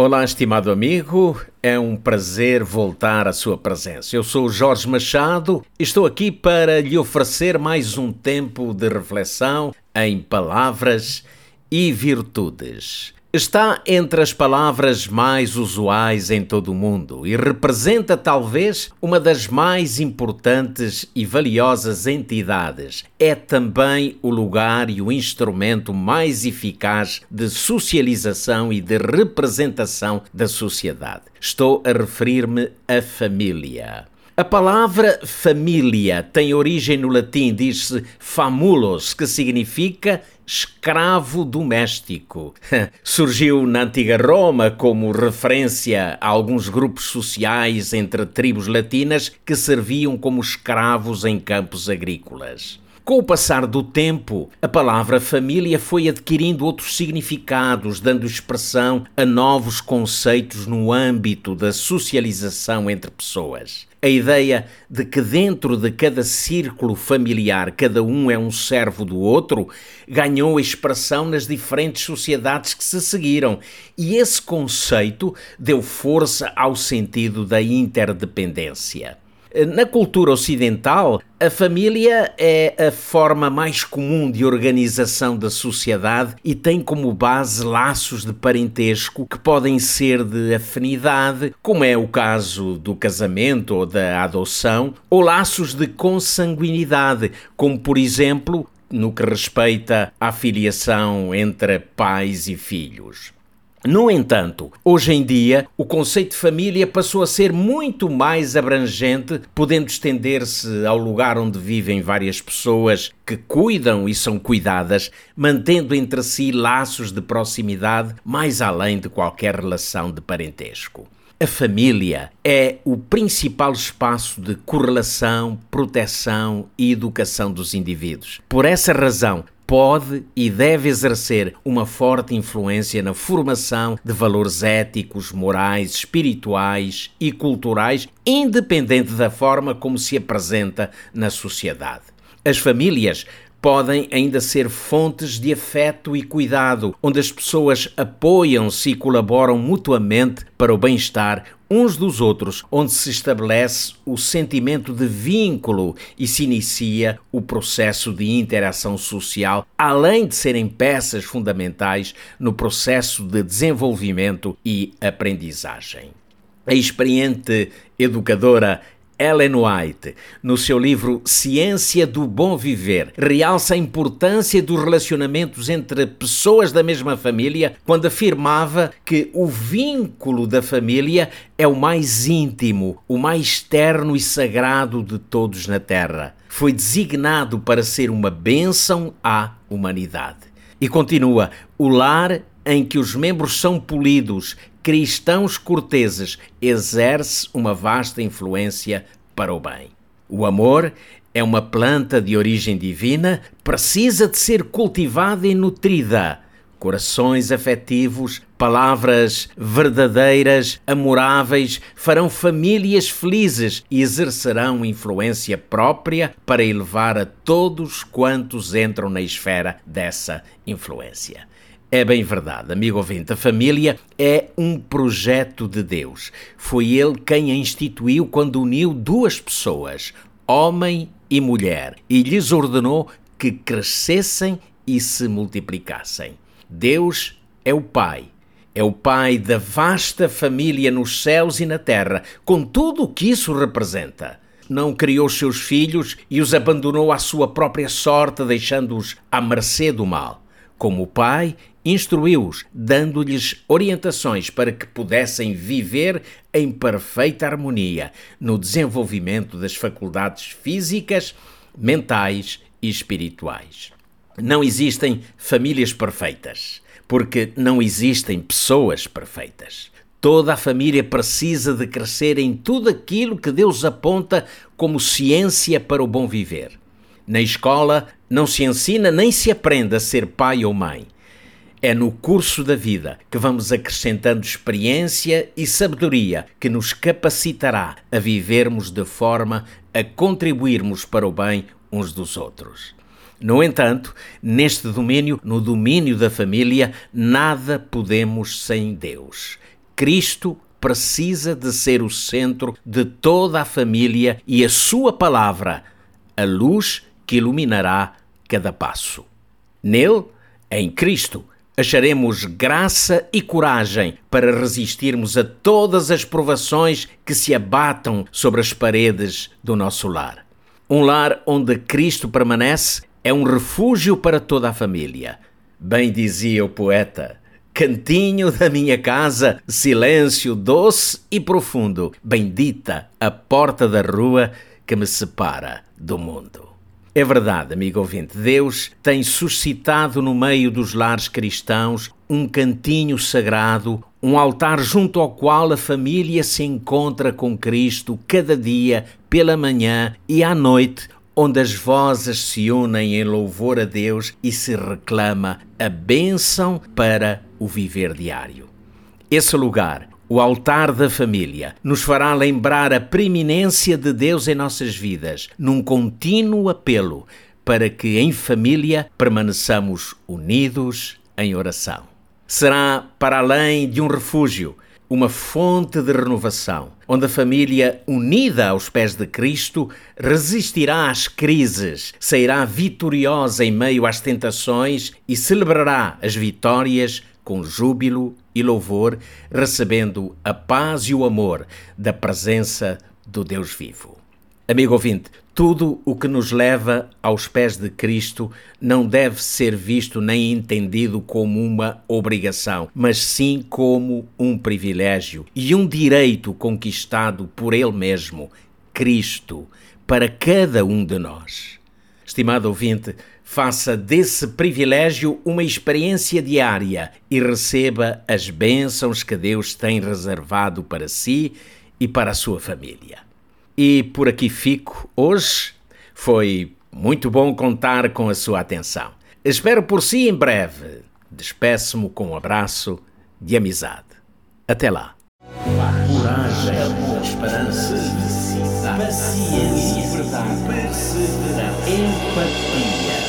Olá, estimado amigo, é um prazer voltar à sua presença. Eu sou Jorge Machado e estou aqui para lhe oferecer mais um tempo de reflexão em palavras e virtudes está entre as palavras mais usuais em todo o mundo e representa talvez uma das mais importantes e valiosas entidades. É também o lugar e o instrumento mais eficaz de socialização e de representação da sociedade. Estou a referir-me à família. A palavra família tem origem no latim, diz-se famulos, que significa escravo doméstico. Surgiu na antiga Roma como referência a alguns grupos sociais entre tribos latinas que serviam como escravos em campos agrícolas. Com o passar do tempo, a palavra família foi adquirindo outros significados, dando expressão a novos conceitos no âmbito da socialização entre pessoas. A ideia de que dentro de cada círculo familiar cada um é um servo do outro ganhou expressão nas diferentes sociedades que se seguiram, e esse conceito deu força ao sentido da interdependência. Na cultura ocidental, a família é a forma mais comum de organização da sociedade e tem como base laços de parentesco que podem ser de afinidade, como é o caso do casamento ou da adoção, ou laços de consanguinidade, como por exemplo no que respeita à filiação entre pais e filhos. No entanto, hoje em dia, o conceito de família passou a ser muito mais abrangente, podendo estender-se ao lugar onde vivem várias pessoas que cuidam e são cuidadas, mantendo entre si laços de proximidade mais além de qualquer relação de parentesco. A família é o principal espaço de correlação, proteção e educação dos indivíduos. Por essa razão, pode e deve exercer uma forte influência na formação de valores éticos, morais, espirituais e culturais, independente da forma como se apresenta na sociedade. As famílias podem ainda ser fontes de afeto e cuidado, onde as pessoas apoiam-se e colaboram mutuamente para o bem-estar uns dos outros, onde se estabelece o sentimento de vínculo e se inicia o processo de interação social, além de serem peças fundamentais no processo de desenvolvimento e aprendizagem. A experiente educadora Ellen White, no seu livro Ciência do Bom Viver, realça a importância dos relacionamentos entre pessoas da mesma família quando afirmava que o vínculo da família é o mais íntimo, o mais terno e sagrado de todos na Terra. Foi designado para ser uma bênção à humanidade. E continua: o lar em que os membros são polidos, cristãos corteses, exerce uma vasta influência para o bem. O amor é uma planta de origem divina, precisa de ser cultivada e nutrida. Corações afetivos, palavras verdadeiras, amoráveis, farão famílias felizes e exercerão influência própria para elevar a todos quantos entram na esfera dessa influência. É bem verdade, amigo ouvinte, a família é um projeto de Deus. Foi Ele quem a instituiu quando uniu duas pessoas, homem e mulher, e lhes ordenou que crescessem e se multiplicassem. Deus é o Pai. É o Pai da vasta família nos céus e na terra, com tudo o que isso representa não criou seus filhos e os abandonou à sua própria sorte, deixando-os à mercê do mal. Como Pai, instruiu-os, dando-lhes orientações para que pudessem viver em perfeita harmonia no desenvolvimento das faculdades físicas, mentais e espirituais. Não existem famílias perfeitas, porque não existem pessoas perfeitas. Toda a família precisa de crescer em tudo aquilo que Deus aponta como ciência para o bom viver. Na escola não se ensina nem se aprende a ser pai ou mãe. É no curso da vida que vamos acrescentando experiência e sabedoria que nos capacitará a vivermos de forma a contribuirmos para o bem uns dos outros. No entanto, neste domínio, no domínio da família, nada podemos sem Deus. Cristo precisa de ser o centro de toda a família e a sua palavra, a luz que iluminará cada passo. Nele, em Cristo, acharemos graça e coragem para resistirmos a todas as provações que se abatam sobre as paredes do nosso lar. Um lar onde Cristo permanece é um refúgio para toda a família. Bem dizia o poeta: Cantinho da minha casa, silêncio doce e profundo, bendita a porta da rua que me separa do mundo. É verdade, amigo ouvinte, Deus tem suscitado no meio dos lares cristãos um cantinho sagrado, um altar junto ao qual a família se encontra com Cristo cada dia, pela manhã e à noite, onde as vozes se unem em louvor a Deus e se reclama a bênção para o viver diário. Esse lugar, o altar da família, nos fará lembrar a preeminência de Deus em nossas vidas, num contínuo apelo para que em família permaneçamos unidos em oração. Será para além de um refúgio, uma fonte de renovação, onde a família, unida aos pés de Cristo, resistirá às crises, sairá vitoriosa em meio às tentações e celebrará as vitórias com júbilo e louvor, recebendo a paz e o amor da presença do Deus vivo. Amigo ouvinte, tudo o que nos leva aos pés de Cristo não deve ser visto nem entendido como uma obrigação, mas sim como um privilégio e um direito conquistado por Ele mesmo, Cristo, para cada um de nós. Estimado ouvinte, faça desse privilégio uma experiência diária e receba as bênçãos que Deus tem reservado para si e para a sua família. E por aqui fico hoje. Foi muito bom contar com a sua atenção. Espero por si em breve. Despeço-me com um abraço de amizade. Até lá. Coragem, esperança, paciência, empatia.